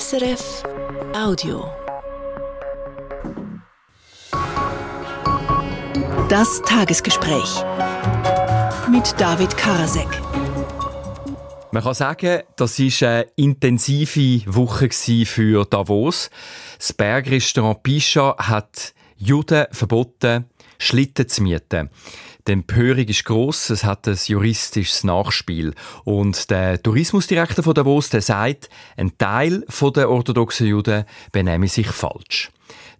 SRF Audio. Das Tagesgespräch mit David Karasek. Man kann sagen, das war eine intensive Woche für Davos. Das Bergrestaurant Pischa hat Juden verboten, Schlitten zu mieten. Die Empörung ist gross, es hat ein juristisches Nachspiel. Und der Tourismusdirektor von Davos der sagt, ein Teil der orthodoxen Juden benehme sich falsch.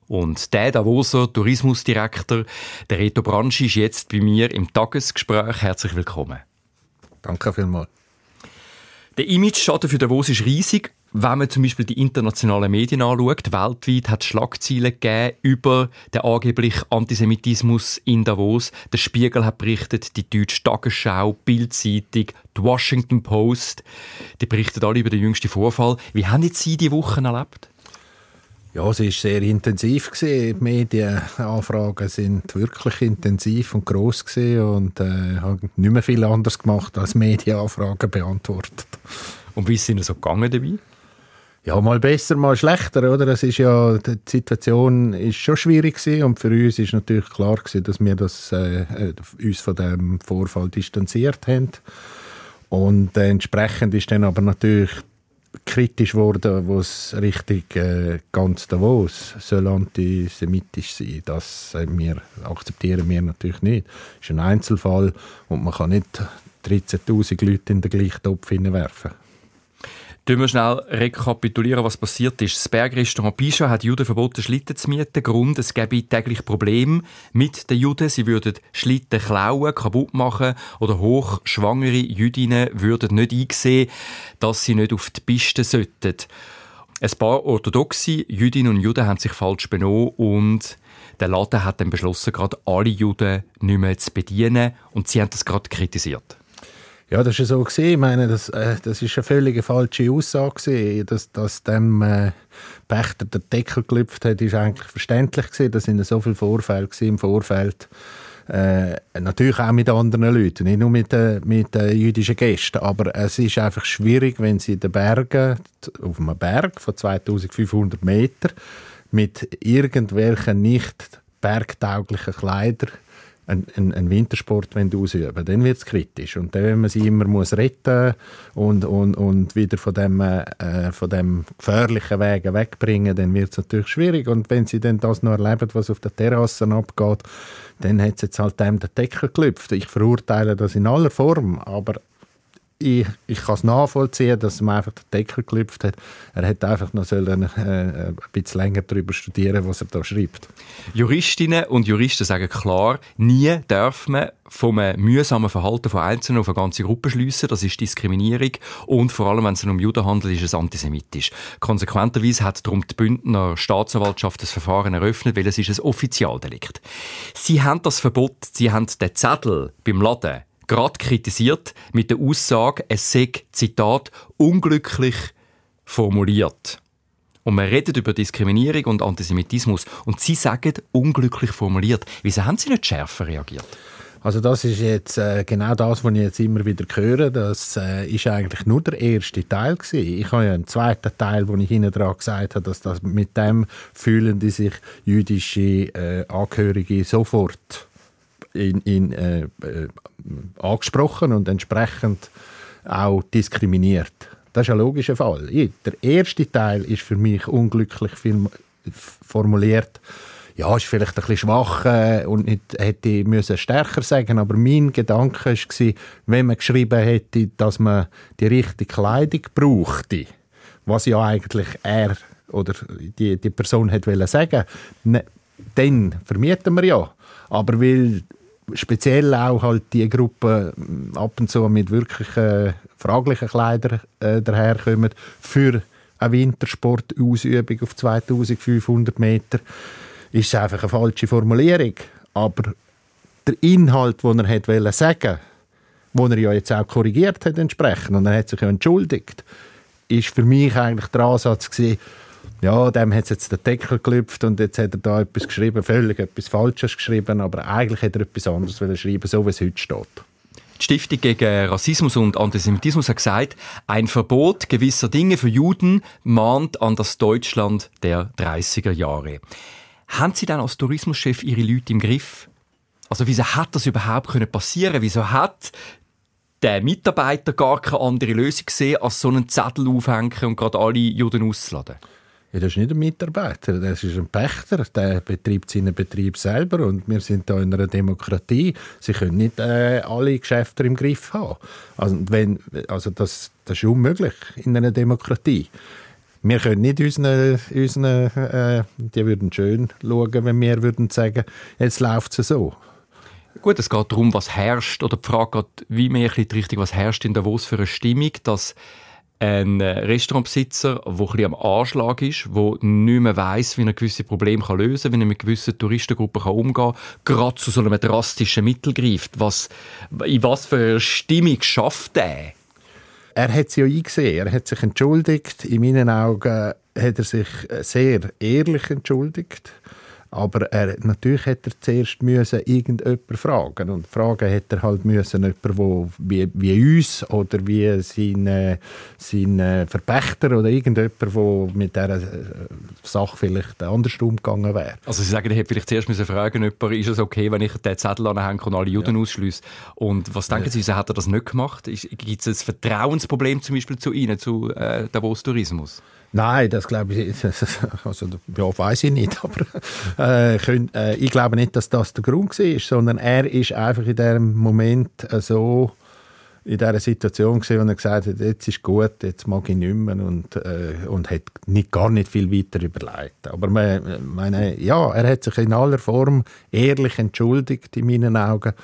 Und der Davoser Tourismusdirektor, der Reto Branchi, ist jetzt bei mir im Tagesgespräch. Herzlich willkommen. Danke vielmals. Der Image-Schaden für Davos ist riesig. Wenn man zum Beispiel die internationalen Medien anschaut, weltweit hat es Schlagzeilen gegeben über den angeblichen Antisemitismus in Davos. Der Spiegel hat berichtet, die Deutsche Tagesschau, Bildzeitung, die Washington Post. Die berichten alle über den jüngsten Vorfall. Wie haben jetzt Sie die Wochen erlebt? Ja, es war sehr intensiv. Die Medienanfragen sind wirklich intensiv und gross und äh, haben nicht mehr viel anderes gemacht als Medienanfragen beantwortet. Und wie es Ihnen so gegangen dabei? Ja, mal besser, mal schlechter, oder? Es ist ja, die Situation ist schon schwierig gewesen und für uns ist natürlich klar gewesen, dass wir das, äh, äh uns von dem Vorfall distanziert haben. Und äh, entsprechend ist dann aber natürlich kritisch geworden, wo es richtig äh, ganz Davos soll antisemitisch sein. Das äh, wir, akzeptieren wir natürlich nicht. Das ist ein Einzelfall und man kann nicht 13.000 Leute in den gleichen Topf hineinwerfen. Tun wir schnell rekapitulieren, was passiert ist. Das Bergrestaurant Pischa hat Juden verboten, Schlitten zu mieten. Grund, es gäbe täglich Probleme mit den Juden. Sie würden Schlitten klauen, kaputt machen oder hochschwangere Jüdinnen würden nicht einsehen, dass sie nicht auf die Piste sollten. Ein paar orthodoxe Jüdinnen und Juden haben sich falsch benommen und der Laden hat dann beschlossen, gerade alle Juden nicht mehr zu bedienen und sie haben das gerade kritisiert. Ja, das war so. Ich meine, das, äh, eine völlig falsche Aussage. Dass, dass dem äh, Pächter der Deckel gelüpft hat, ist eigentlich verständlich. Gewesen. Sind so viele Vorfälle im Vorfeld. Äh, natürlich auch mit anderen Leuten, nicht nur mit, äh, mit äh, jüdischen Gästen. Aber es ist einfach schwierig, wenn sie in den Bergen, auf einem Berg von 2500 Metern, mit irgendwelchen nicht bergtauglichen Kleidern einen, einen Wintersport ausüben dann wird es kritisch. Und dann, wenn man sie immer muss retten und, und, und wieder von dem, äh, von dem gefährlichen Wegen wegbringen, dann wird es natürlich schwierig. Und wenn sie dann das noch erleben, was auf der Terrasse abgeht, dann hat es jetzt halt dem den Deckel gelüpft. Ich verurteile das in aller Form, aber ich, ich kann es nachvollziehen, dass man einfach den Deckel gelüpft hat. Er hätte einfach noch sollen, äh, ein bisschen länger darüber studieren, was er da schreibt. Juristinnen und Juristen sagen klar, nie darf man vom mühsamen Verhalten von Einzelnen auf eine ganze Gruppe schliessen. Das ist Diskriminierung und vor allem, wenn es um Juden handelt, ist es antisemitisch. Konsequenterweise hat darum die Bündner Staatsanwaltschaft das Verfahren eröffnet, weil es ist ein Offizialdelikt. Sie haben das Verbot, sie haben den Zettel beim Laden gerade kritisiert mit der Aussage, es sei, Zitat, unglücklich formuliert. Und man redet über Diskriminierung und Antisemitismus und Sie sagen, unglücklich formuliert. Wieso haben Sie nicht schärfer reagiert? Also das ist jetzt äh, genau das, was ich jetzt immer wieder höre. Das äh, ist eigentlich nur der erste Teil gewesen. Ich habe ja einen zweiten Teil, wo ich hinten dran gesagt habe, dass das mit dem fühlen die sich jüdische äh, Angehörige sofort in, in, äh, äh, angesprochen und entsprechend auch diskriminiert. Das ist ein logischer Fall. Der erste Teil ist für mich unglücklich formuliert. Ja, ist vielleicht ein bisschen schwach äh, und nicht, hätte müssen stärker sagen aber mein Gedanke war, wenn man geschrieben hätte, dass man die richtige Kleidung brauchte, was ja eigentlich er oder die, die Person hätte sagen ne, dann vermieten wir ja. Aber weil speziell auch halt die Gruppe mm, ab und zu mit wirklich äh, fraglichen Kleidern äh, daherkommen für eine Wintersportausübung auf 2500 Meter, ist es einfach eine falsche Formulierung. Aber der Inhalt, den er hat sagen wollte, den er ja jetzt auch korrigiert hat entsprechend, und er hat sich ja entschuldigt, ist für mich eigentlich der Ansatz gewesen, ja, dem hat jetzt der Deckel gelüpft und jetzt hat er da etwas geschrieben, völlig etwas Falsches geschrieben, aber eigentlich hätte er etwas anderes schreiben, so wie es heute steht. Die Stiftung gegen Rassismus und Antisemitismus hat gesagt, ein Verbot gewisser Dinge für Juden mahnt an das Deutschland der 30er Jahre. Haben Sie dann als Tourismuschef Ihre Leute im Griff? Also wieso hat das überhaupt passieren können? Wieso hat der Mitarbeiter gar keine andere Lösung gesehen, als so einen Zettel aufhängen und gerade alle Juden auszuladen? Ja, das ist nicht ein Mitarbeiter, das ist ein Pächter, der betreibt seinen Betrieb selber und wir sind da in einer Demokratie. Sie können nicht äh, alle Geschäfte im Griff haben. Also, wenn, also das, das ist unmöglich in einer Demokratie. Wir können nicht unseren, unseren äh, die würden schön schauen, wenn wir würden sagen, jetzt läuft es so. Gut, es geht darum, was herrscht, oder die Frage geht wie mehr die Richtung, was herrscht in Davos für eine Stimmung, dass ein Restaurantbesitzer, der ein am Anschlag ist, der nicht mehr weiss, wie er gewisse Probleme lösen kann, wie er mit gewissen Touristengruppen umgehen kann, gerade zu so einem drastischen Mittel greift. Was, in was für eine Stimmung schafft er? Er hat es ja eingesehen, er hat sich entschuldigt. In meinen Augen hat er sich sehr ehrlich entschuldigt. Aber er, natürlich hätte er zuerst müssen irgendjemanden fragen und fragen hätte er halt müssen jemanden, wo, wie, wie uns oder wie sein, sein Verpächter oder irgendjemand, der mit dieser äh, Sache vielleicht anders umgegangen wäre. Also Sie sagen, er hätte vielleicht zuerst müssen fragen jemanden, ist es okay, wenn ich den Zettel anhänge und alle Juden ja. ausschließe? Und was denken. Sie, wieso hat er das nicht gemacht? Gibt es ein Vertrauensproblem zum Beispiel zu Ihnen, zu äh, Davos Tourismus? Nein, das glaube ich, also, ja, weiß ich nicht, aber äh, könnt, äh, ich glaube nicht, dass das der Grund war, sondern er ist einfach in diesem Moment äh, so in dieser Situation gewesen, wo er gesagt hat, jetzt ist gut, jetzt mag ich nicht mehr und, äh, und hat nicht, gar nicht viel weiter überlegt. Aber man, meine, ja, er hat sich in aller Form ehrlich entschuldigt in meinen Augen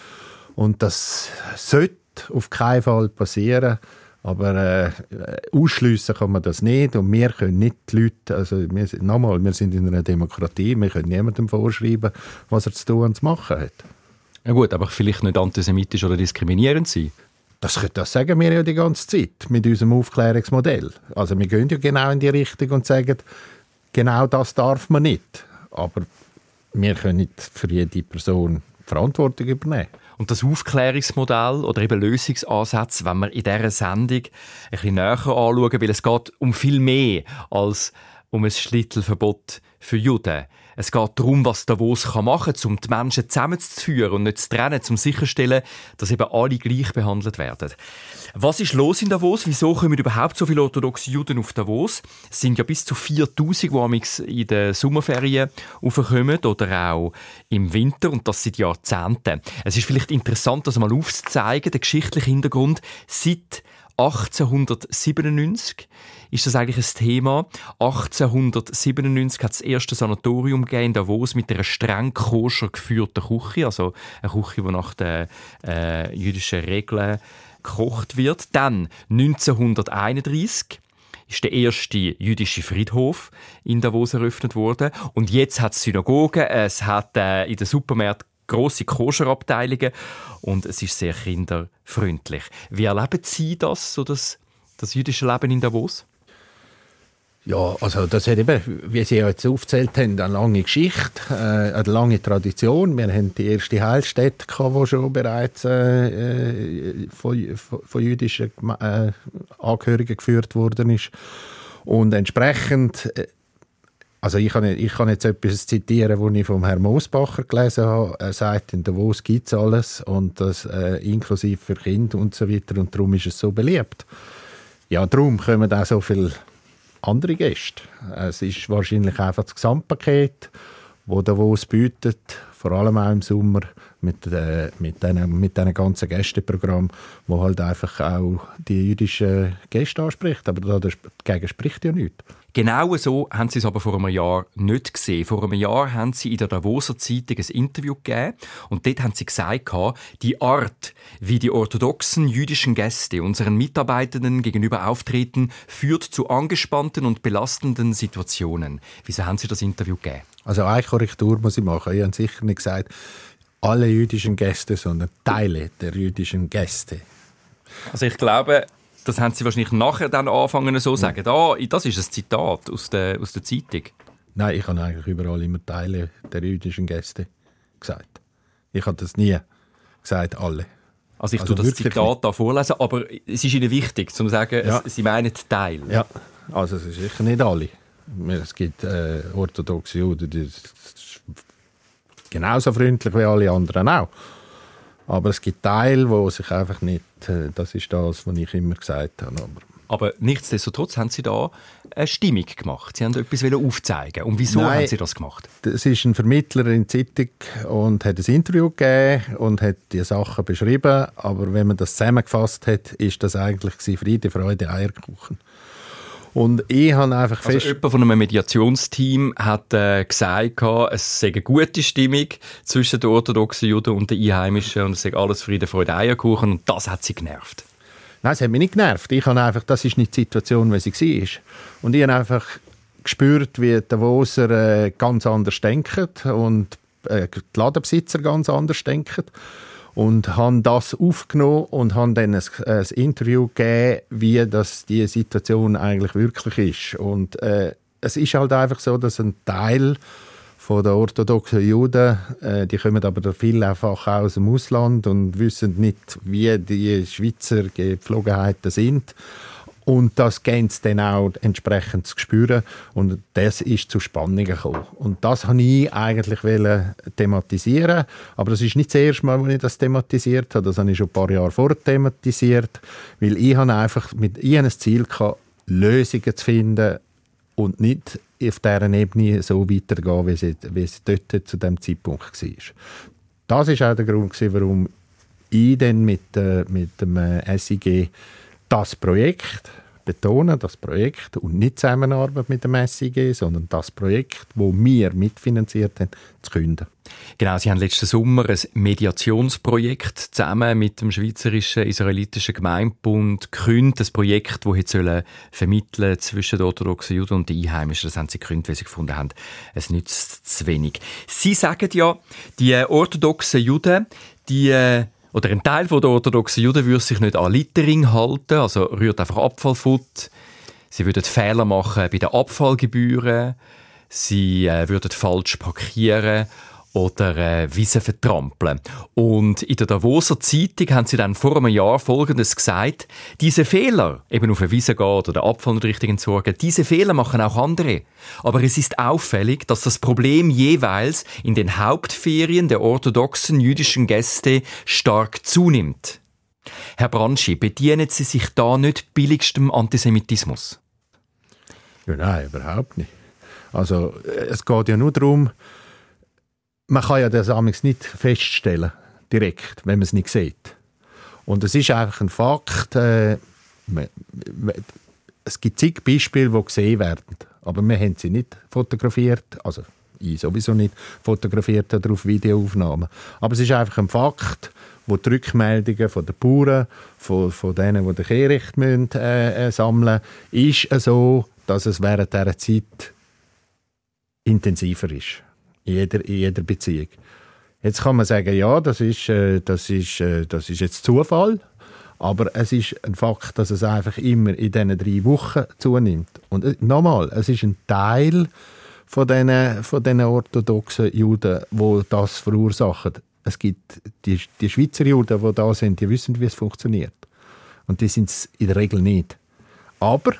und das sollte auf keinen Fall passieren. Aber äh, ausschliessen kann man das nicht und wir können nicht die Leute, also wir, nochmal, wir sind in einer Demokratie, wir können niemandem vorschreiben, was er zu tun und zu machen hat. Ja gut, aber vielleicht nicht antisemitisch oder diskriminierend sein. Das, das sagen wir ja die ganze Zeit mit unserem Aufklärungsmodell. Also wir gehen ja genau in die Richtung und sagen, genau das darf man nicht. Aber wir können nicht für jede Person Verantwortung übernehmen. Und das Aufklärungsmodell oder eben Lösungsansätze, wenn wir in dieser Sendung ein bisschen näher anschauen, weil es geht um viel mehr als um ein Schlittelverbot für Juden. Es geht darum, was Davos machen kann, um die Menschen zusammenzuführen und nicht zu trennen, um sicherzustellen, dass eben alle gleich behandelt werden. Was ist los in Davos? Wieso kommen überhaupt so viele orthodoxe Juden auf Davos? Es sind ja bis zu 4000, die in den Sommerferien aufkommen oder auch im Winter und das seit Jahrzehnten. Es ist vielleicht interessant, das mal aufzuzeigen, der geschichtliche Hintergrund. Seit 1897 ist das eigentlich ein Thema. 1897 hat das erste Sanatorium in Davos mit einer streng koscher geführten Küche, also eine Küche, die nach den äh, jüdischen Regeln gekocht wird. Dann 1931 ist der erste jüdische Friedhof in Davos eröffnet worden. Und jetzt hat es Synagogen, es hat äh, in den Supermärkten grosse Koscherabteilungen und es ist sehr kinderfreundlich. Wie erleben Sie das, so das, das jüdische Leben in Davos? Ja, also das hat eben, wie Sie jetzt aufgezählt haben, eine lange Geschichte, äh, eine lange Tradition. Wir haben die erste Heilstätte, die schon bereits äh, äh, von, von, jüdischen äh, Angehörigen geführt worden ist. Und entsprechend äh, also ich kann, ich kann jetzt etwas zitieren, was ich vom Herrn Moosbacher gelesen habe. Er sagt, in Davos gibt es alles und das äh, inklusive für Kinder und so weiter und darum ist es so beliebt. Ja, darum kommen auch so viele andere Gäste. Es ist wahrscheinlich einfach das Gesamtpaket, das Davos bietet, vor allem auch im Sommer mit, äh, mit diesen mit ganzen Gästeprogramm, wo halt einfach auch die jüdischen Gäste anspricht. Aber dagegen spricht ja nichts. Genau so haben sie es aber vor einem Jahr nicht gesehen. Vor einem Jahr haben sie in der Davoser Zeitung ein Interview gegeben und dort haben sie gesagt, die Art, wie die orthodoxen jüdischen Gäste unseren Mitarbeitenden gegenüber auftreten, führt zu angespannten und belastenden Situationen. Wieso haben Sie das Interview gegeben? Also eine Korrektur muss ich machen. Ich habe sicher nicht gesagt, alle jüdischen Gäste, sondern Teile der jüdischen Gäste. Also ich glaube, das haben Sie wahrscheinlich nachher dann anfangen so sagen. Ah, das ist ein Zitat aus der, aus der Zeitung. Nein, ich habe eigentlich überall immer Teile der jüdischen Gäste gesagt. Ich habe das nie gesagt, alle. Also ich also tue das Zitat da vorlesen, aber es ist Ihnen wichtig, zu sagen, ja. Sie meinen Teil. Ja, also es ist sicher nicht alle. Es gibt äh, orthodoxe Juden, die genauso freundlich wie alle anderen auch. Aber es gibt Teile, wo sich einfach nicht, äh, das ist das, was ich immer gesagt habe. Aber aber nichtsdestotrotz haben Sie da eine Stimmung gemacht. Sie haben etwas aufzeigen. Und wieso Nein, haben Sie das gemacht? Es ist ein Vermittler in der Zeitung und hat ein Interview gegeben und hat die Sachen beschrieben. Aber wenn man das zusammengefasst hat, ist das eigentlich Friede, Freude, Eierkuchen. Und ich habe einfach also fest... jemand von einem Mediationsteam hat äh, gesagt, es sei eine gute Stimmung zwischen den orthodoxen Juden und den Einheimischen und es sei alles Friede, Freude, Eierkuchen und das hat sie genervt. Nein, es hat mich nicht genervt. Ich habe einfach, das ist nicht die Situation, wie sie war. Und ich habe einfach gespürt, wie die Davoser äh, ganz anders denken und äh, die Ladenbesitzer ganz anders denken. Und haben das aufgenommen und haben dann ein, ein Interview gegeben, wie das die Situation eigentlich wirklich ist. Und äh, es ist halt einfach so, dass ein Teil von den orthodoxen Juden. Äh, die kommen aber vielfach aus dem Ausland und wissen nicht, wie die Schweizer Gepflogenheiten sind. Und das geben sie dann auch entsprechend zu spüren. Und das ist zu Spannungen gekommen. Und das wollte ich eigentlich thematisieren. Aber das ist nicht das erste Mal, als ich das thematisiert habe. Das habe ich schon ein paar Jahre vorher thematisiert. Weil ich habe einfach mit, ich Ziel gehabt, Lösungen zu finden und nicht auf dieser Ebene so weitergehen, wie es, wie es dort zu dem Zeitpunkt war. Das war auch der Grund, warum ich dann mit, äh, mit dem äh, SIG das Projekt betonen, das Projekt und nicht Zusammenarbeit mit dem SIG, sondern das Projekt, wo wir mitfinanziert haben, zu künden. Genau, Sie haben letzten Sommer ein Mediationsprojekt zusammen mit dem Schweizerischen Israelitischen Gemeindebund gekündigt. Ein Projekt, das jetzt vermitteln zwischen den orthodoxen Juden und den Einheimischen. Das haben Sie gekündigt, weil Sie gefunden haben, es nützt zu wenig. Sie sagen ja, die orthodoxen Juden, die äh, oder ein Teil der orthodoxen Juden würde sich nicht an Littering halten, also rührt einfach Abfall. Sie würden Fehler machen bei den Abfallgebühren. Sie äh, würden falsch parkieren oder äh, Wiesen vertrampeln. Und in der Davoser Zeitung haben sie dann vor einem Jahr Folgendes gesagt. Diese Fehler, eben auf eine Wiese gehen oder den Abfall nicht richtig entsorgen, diese Fehler machen auch andere. Aber es ist auffällig, dass das Problem jeweils in den Hauptferien der orthodoxen jüdischen Gäste stark zunimmt. Herr Branschi, bedienen Sie sich da nicht billigstem Antisemitismus? Ja, nein, überhaupt nicht. Also es geht ja nur darum, man kann ja das amigs nicht feststellen, direkt, wenn man es nicht sieht. Und es ist einfach ein Fakt, äh, es gibt zig Beispiele, die gesehen werden, aber wir haben sie nicht fotografiert, also ich sowieso nicht fotografiert oder auf Videoaufnahmen. Aber es ist einfach ein Fakt, wo die Rückmeldungen von den Bauern, von, von denen, die den Kehricht müssen, äh, äh, sammeln ist so, dass es während dieser Zeit intensiver ist in jeder, in jeder Beziehung. Jetzt kann man sagen, ja, das ist, äh, das, ist, äh, das ist jetzt Zufall, aber es ist ein Fakt, dass es einfach immer in diesen drei Wochen zunimmt. Und äh, nochmal, es ist ein Teil von diesen, von diesen orthodoxen Juden, wo das verursachen. Es gibt die, die Schweizer Juden, die da sind, die wissen, wie es funktioniert. Und die sind es in der Regel nicht. Aber,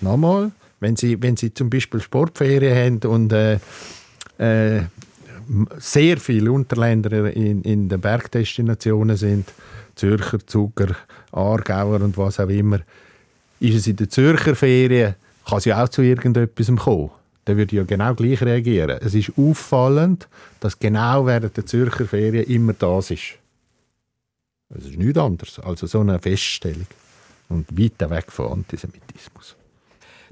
nochmal, wenn sie, wenn sie zum Beispiel Sportferien haben und äh, äh, sehr viele Unterländer in, in den Bergdestinationen sind, Zürcher, Zuger, Aargauer und was auch immer, ist es in der Zürcher Ferien, kann sie auch zu irgendetwas kommen. Dann würde ja genau gleich reagieren. Es ist auffallend, dass genau während der Zürcher Ferien immer das ist. Es ist nichts anderes als so eine Feststellung. Und weit weg von Antisemitismus.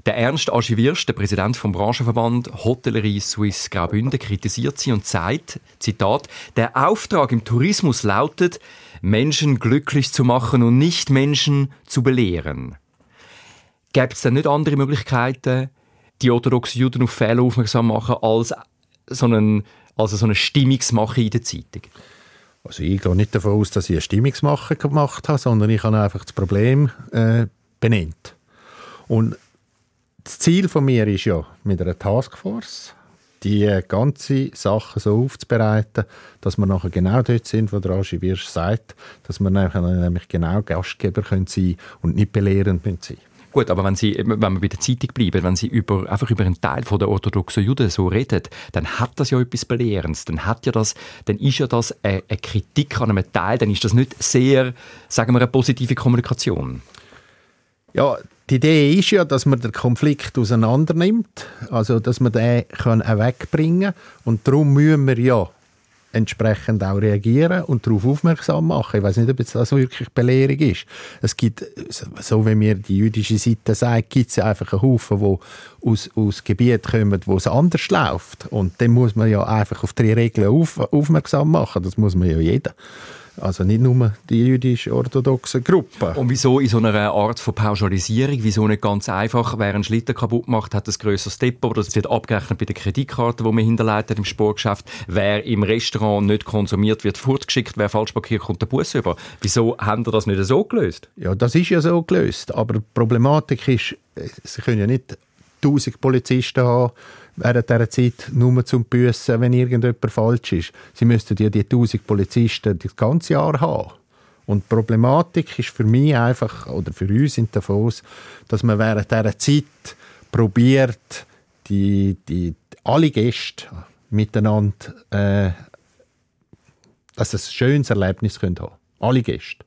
Der Ernst Archivierst, der Präsident vom Branchenverband Hotellerie Suisse Graubünden, kritisiert sie und sagt, Zitat, der Auftrag im Tourismus lautet, Menschen glücklich zu machen und nicht Menschen zu belehren. Gäbe es denn nicht andere Möglichkeiten, die orthodoxen Juden auf Fehler aufmerksam machen, als so, einen, also so eine Stimmungsmache in der Zeitung? Also ich gehe nicht davon aus, dass ich eine Stimmungsmache gemacht habe, sondern ich habe einfach das Problem äh, benannt. Und das Ziel von mir ist ja, mit einer Taskforce die ganze Sache so aufzubereiten, dass wir nachher genau dort sind, wo der Aschi Wirsch sagt, dass wir nämlich genau Gastgeber können sein und nicht belehrend sein Gut, aber wenn Sie, wenn wir bei der Zeitung bleiben, wenn Sie über, einfach über einen Teil von der orthodoxen Juden so reden, dann hat das ja etwas Belehrendes. Dann hat ja das, dann ist ja das eine, eine Kritik an einem Teil, dann ist das nicht sehr, sagen wir, eine positive Kommunikation. Ja, die Idee ist ja, dass man den Konflikt auseinander nimmt, also dass man den wegbringen kann. Und darum müssen wir ja entsprechend auch reagieren und darauf aufmerksam machen. Ich weiß nicht, ob das wirklich Belehrung ist. Es gibt, so wie mir die jüdische Seite sagt, gibt es einfach einen Haufen, die aus, aus Gebieten kommen, wo es anders läuft. Und dann muss man ja einfach auf die Regeln auf, aufmerksam machen. Das muss man ja jeder. Also nicht nur die jüdisch-orthodoxe Gruppe. Und wieso in so einer Art von Pauschalisierung, wieso nicht ganz einfach, wer einen Schlitten kaputt macht, hat ein grösseres Depot, oder das wird abgerechnet bei der Kreditkarte, die man hinterleitet im Sportgeschäft. Wer im Restaurant nicht konsumiert, wird fortgeschickt, wer falsch parkiert, kommt der Bus über. Wieso haben wir das nicht so gelöst? Ja, das ist ja so gelöst, aber die Problematik ist, sie können ja nicht 1000 Polizisten haben, während dieser Zeit nur zum Büssen, wenn irgendjemand falsch ist. Sie müssten ja die 1000 Polizisten das ganze Jahr haben. Und die Problematik ist für mich einfach, oder für uns in Davos, dass man während dieser Zeit probiert, die, die, alle Gäste miteinander äh, ein schönes Erlebnis haben können. Alle Gäste.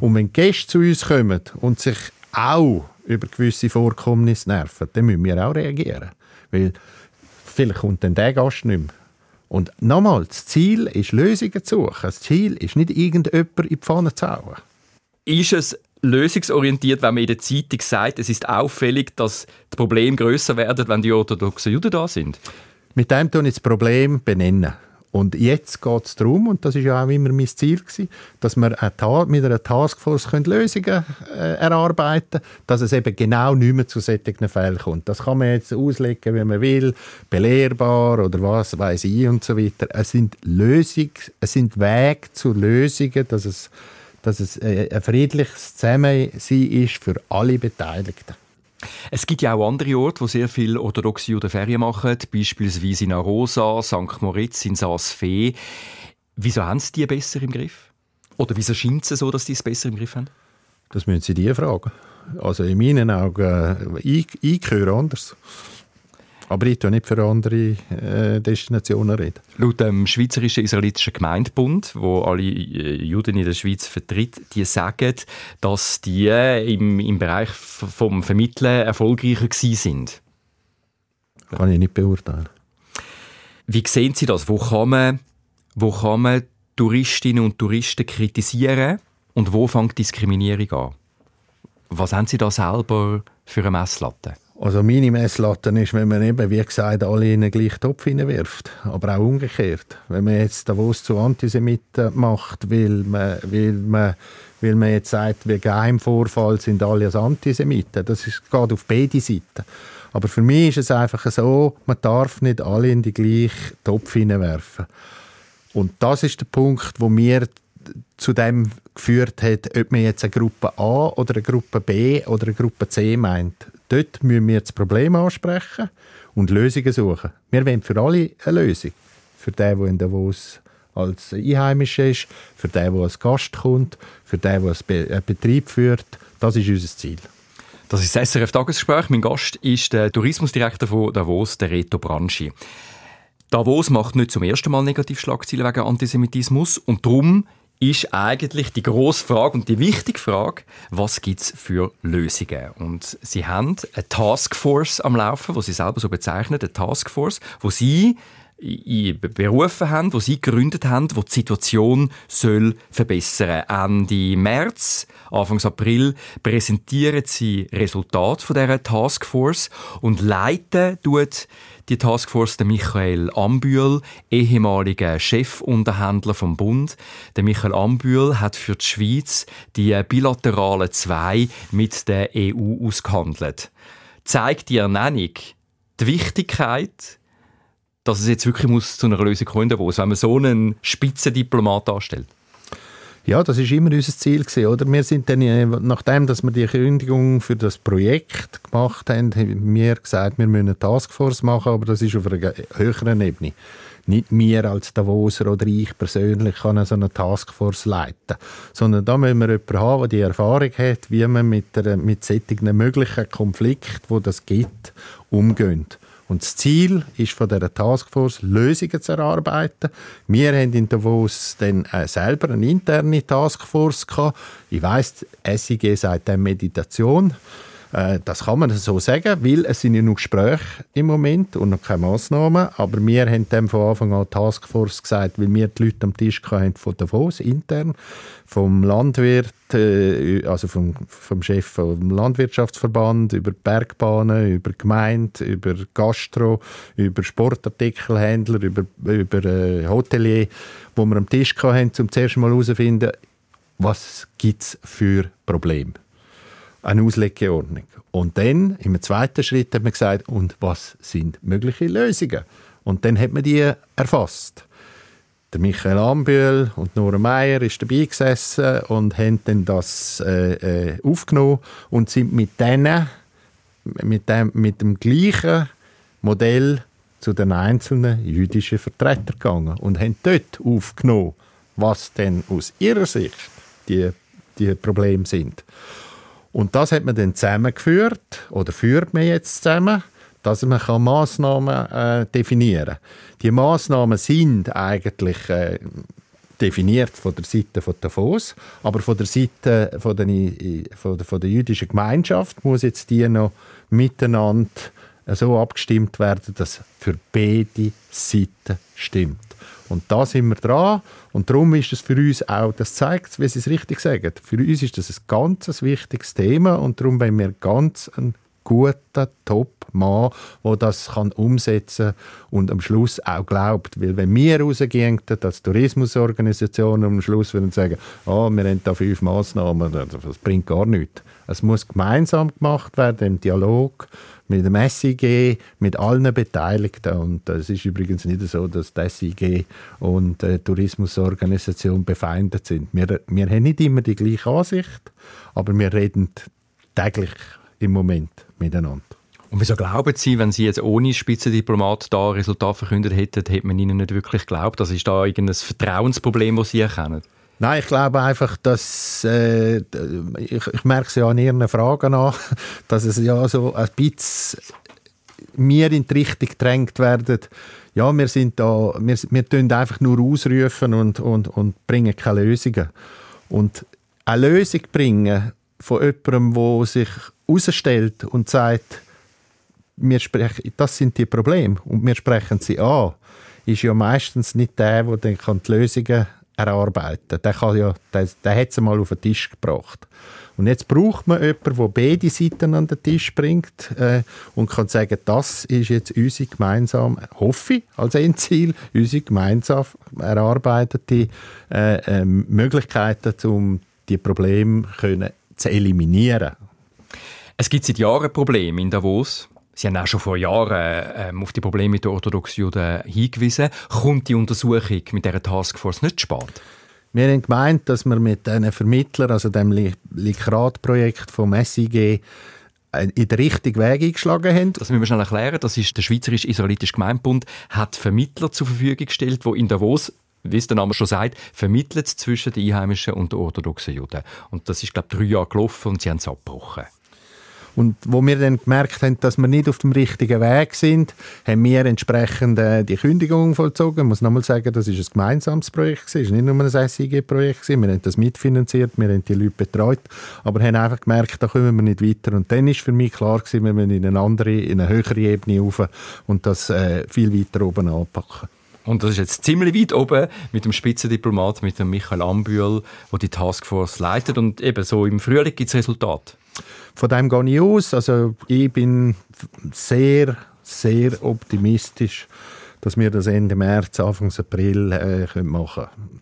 Und wenn Gäste zu uns kommen und sich auch über gewisse Vorkommnisse nerven, dann müssen wir auch reagieren. Weil vielleicht kommt dann der Gast nicht mehr. Und nochmal, das Ziel ist, Lösungen zu suchen. Das Ziel ist nicht irgendjemand in die Pfanne zu hauen. Ist es lösungsorientiert, wenn man in der Zeitung sagt, es ist auffällig, dass die Probleme größer werden, wenn die orthodoxen Juden da sind? Mit dem tun ich das Problem benennen. Und jetzt geht es darum, und das ist ja auch immer mein Ziel gewesen, dass wir mit einer Taskforce Lösungen äh, erarbeiten können, dass es eben genau nicht mehr zu solchen Fällen kommt. Das kann man jetzt auslegen, wie man will, belehrbar oder was weiß ich und so weiter. Es sind Lösungen, es sind Wege zu Lösungen, dass es, dass es äh, ein friedliches Zusammensein ist für alle Beteiligten. Es gibt ja auch andere Orte, wo sehr viele orthodoxe Juden Ferien machen, beispielsweise in Arosa, St. Moritz, in Saas-Fee. Wieso haben sie die besser im Griff? Oder wieso scheint es so, dass die es besser im Griff haben? Das müssen Sie die fragen. Also in meinen Augen, ich, ich gehöre anders. Aber ich rede nicht für andere äh, Destinationen reden. Laut dem Schweizerischen Israelitischen Gemeindebund, wo alle äh, Juden in der Schweiz vertritt, die sagen, dass die im, im Bereich vom Vermitteln erfolgreicher sind. Kann ich nicht beurteilen. Wie sehen Sie das? Wo kann man, wo kann man Touristinnen und Touristen kritisieren und wo fängt Diskriminierung an? Was haben Sie da selber für eine Messlatte? Also meine Messlatte ist, wenn man eben, wie gesagt, alle in den gleichen Topf hineinwirft. Aber auch umgekehrt. Wenn man jetzt Davos zu Antisemiten macht, weil man, weil man, weil man jetzt sagt, wegen Geheimvorfall sind alle als Antisemiten. Das ist, geht auf beide Seiten. Aber für mich ist es einfach so, man darf nicht alle in den gleichen Topf hineinwerfen. Und das ist der Punkt, wo mir zu dem geführt hat, ob man jetzt eine Gruppe A oder eine Gruppe B oder eine Gruppe C meint. Dort müssen wir das Problem ansprechen und Lösungen suchen. Wir wollen für alle eine Lösung. Für den, der in Davos als Einheimischer ist, für den, der als Gast kommt, für den, der einen Betrieb führt. Das ist unser Ziel. Das ist das SRF Tagesgespräch. Mein Gast ist der Tourismusdirektor von Davos, der Reto Branchi. Davos macht nicht zum ersten Mal Negativschlagzeilen wegen Antisemitismus und darum ist eigentlich die grosse Frage und die wichtige Frage, was gibt es für Lösungen? Und Sie haben eine Taskforce am Laufen, wo Sie selber so bezeichnen, eine Taskforce, wo Sie berufen haben, wo sie gegründet haben, wo die Situation soll verbessern. Ende März, Anfang April präsentieren sie Resultat von dieser Taskforce und leiten tut die Taskforce der Michael Ambühl, ehemaliger Chefunterhändler vom Bund. Der Michael Ambühl hat für die Schweiz die bilateralen zwei mit der EU ausgehandelt. Zeigt die Ernennung die Wichtigkeit dass es jetzt wirklich muss zu einer Lösung kommen muss, wenn man so einen Spitzendiplomat anstellt? Ja, das ist immer unser Ziel gewesen, oder? Wir sind dann, äh, nachdem, dass wir die Kündigung für das Projekt gemacht haben, haben wir gesagt, wir müssen eine Taskforce machen, aber das ist auf einer höheren Ebene. Nicht wir als Davoser oder ich persönlich kann so eine Taskforce leiten, sondern da müssen wir jemanden haben, der die Erfahrung hat, wie man mit, der, mit solchen möglichen Konflikten, wo das gibt, umgeht. Und das Ziel ist von dieser Taskforce, Lösungen zu erarbeiten. Wir haben in Davos dann äh, selber eine interne Taskforce gehabt. Ich weiss, SIG sagt dann Meditation. Äh, das kann man so sagen, weil es sind ja noch Gespräche im Moment und noch keine Massnahmen. Aber wir haben dann von Anfang an Taskforce gesagt, weil wir die Leute am Tisch hatten von Davos intern, vom Landwirt, äh, also vom, vom Chef vom Landwirtschaftsverband, über Bergbahnen, über Gemeinde, über Gastro, über Sportartikelhändler, über, über äh, Hotelier, wo wir am Tisch hatten, um zuerst mal herauszufinden, was gibt es für Probleme eine Auslegeordnung. Und dann, im zweiten Schritt, hat man gesagt, und was sind mögliche Lösungen? Und dann hat man die erfasst. Der Michael Ambühl und Nora Meyer ist dabei gesessen und haben dann das äh, äh, aufgenommen und sind mit denen, mit dem, mit dem gleichen Modell zu den einzelnen jüdischen Vertretern gegangen und haben dort aufgenommen, was denn aus ihrer Sicht die, die Probleme sind. Und das hat man dann zusammengeführt oder führt man jetzt zusammen, dass man kann Massnahmen äh, definieren kann. Die Massnahmen sind eigentlich äh, definiert von der Seite von Davos, aber von der Seite von der, von der, von der jüdischen Gemeinschaft muss jetzt die noch miteinander so abgestimmt werden, dass für beide Seiten stimmt. Und da sind wir dran. Und darum ist es für uns auch, das zeigt, wie Sie es richtig sagen, für uns ist das ein ganz wichtiges Thema und darum wollen wir ganz einen guten Top-Mann, der das kann umsetzen kann und am Schluss auch glaubt. Weil wenn wir rausgehen als Tourismusorganisation am Schluss würden sagen, oh, wir haben da fünf Massnahmen, das bringt gar nichts. Es muss gemeinsam gemacht werden im Dialog mit dem SIG, mit allen Beteiligten. Und es ist übrigens nicht so, dass die SIG und die Tourismusorganisation befeindet sind. Wir, wir haben nicht immer die gleiche Ansicht, aber wir reden täglich im Moment miteinander. Und wieso glauben Sie, wenn Sie jetzt ohne Spitzendiplomat da Resultat verkündet hätten, hätte man Ihnen nicht wirklich geglaubt? Das ist da irgendein Vertrauensproblem, das Sie erkennen? Nein, ich glaube einfach, dass äh, ich, ich merke es ja an Ihren Fragen an, dass es ja so ein bisschen mir in die Richtung gedrängt werden. Ja, wir sind da, wir, wir tun einfach nur ausrufen und, und, und bringen keine Lösungen. Und eine Lösung bringen von jemandem, der sich herausstellt und sagt, wir sprechen, das sind die Probleme und wir sprechen sie an, ist ja meistens nicht der, der dann die Lösungen erarbeiten. Der, kann ja, der, der hat es mal auf den Tisch gebracht. Und jetzt braucht man jemanden, der beide Seiten an den Tisch bringt äh, und kann sagen, das ist jetzt unsere gemeinsam, hoffe ich, als Endziel, unsere gemeinsam erarbeitete äh, äh, Möglichkeiten, um die Probleme können zu eliminieren. Es gibt seit Jahren Probleme in Davos. Sie haben auch schon vor Jahren ähm, auf die Probleme mit den orthodoxen Juden hingewiesen. Kommt die Untersuchung mit dieser Taskforce nicht spät? Wir haben gemeint, dass wir mit diesen Vermittlern, also dem Likrat-Projekt vom SIG, in den richtigen Weg eingeschlagen haben. Das müssen wir schnell erklären. Das ist der Schweizerische Israelitische Gemeindebund hat Vermittler zur Verfügung gestellt, die in Davos wie es der Name schon sagt, vermittelt zwischen den Einheimischen und den orthodoxen Juden. Und das ist, glaube ich, drei Jahre gelaufen und sie haben es abgebrochen. Und wo wir dann gemerkt haben, dass wir nicht auf dem richtigen Weg sind, haben wir entsprechend äh, die Kündigung vollzogen. Ich muss nochmal sagen, das ist ein gemeinsames Projekt, es war nicht nur ein SIG-Projekt. Wir haben das mitfinanziert, wir haben die Leute betreut, aber haben einfach gemerkt, da kommen wir nicht weiter. Und dann ist für mich klar gewesen, wir müssen in eine andere, in eine höhere Ebene rauf und das äh, viel weiter oben anpacken. Und das ist jetzt ziemlich weit oben mit dem Spitzendiplomat, mit dem Michael Ambühl, der die Taskforce leitet. Und eben so im Frühling gibt es Resultate. Von dem gehe ich aus. Also ich bin sehr, sehr optimistisch, dass wir das Ende März, Anfang April äh, machen können.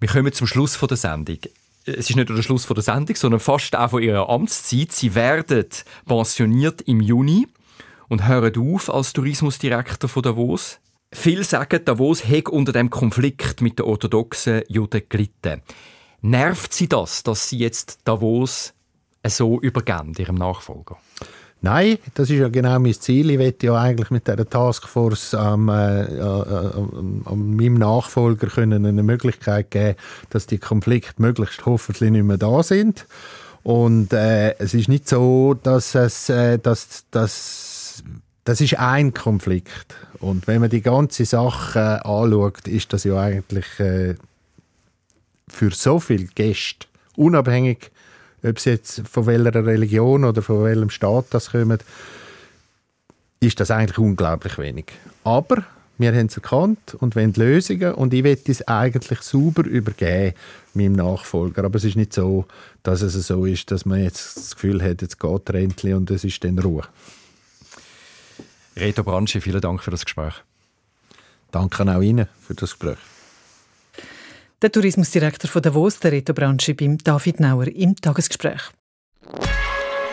Wir kommen zum Schluss der Sendung. Es ist nicht nur der Schluss der Sendung, sondern fast auch von Ihrer Amtszeit. Sie werden pensioniert im Juni und hören auf als Tourismusdirektor von Davos. Viele sagen, Davos hat unter dem Konflikt mit den orthodoxen Juden gelitten. Nervt Sie das, dass Sie jetzt Davos so übergeben, Ihrem Nachfolger? Nein, das ist ja genau mein Ziel. Ich möchte ja eigentlich mit dieser Taskforce ähm, äh, äh, meinem Nachfolger können eine Möglichkeit geben, dass die Konflikte möglichst hoffentlich nicht mehr da sind. Und äh, es ist nicht so, dass es, äh, dass, dass, das ist ein Konflikt. Und wenn man die ganze Sache äh, anschaut, ist das ja eigentlich äh, für so viele Gäste, unabhängig ob sie jetzt von welcher Religion oder von welchem Staat das kommen, ist das eigentlich unglaublich wenig. Aber wir haben es erkannt und wollen Lösungen und ich will es eigentlich sauber übergeben meinem Nachfolger. Aber es ist nicht so, dass es so ist, dass man jetzt das Gefühl hat, jetzt geht endlich und es ist dann Ruhe. Reto Branschi, vielen Dank für das Gespräch. Danke auch Ihnen für das Gespräch. Der Tourismusdirektor von Davos, der Reto Branschi, beim David Nauer im Tagesgespräch.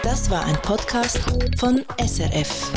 Das war ein Podcast von SRF.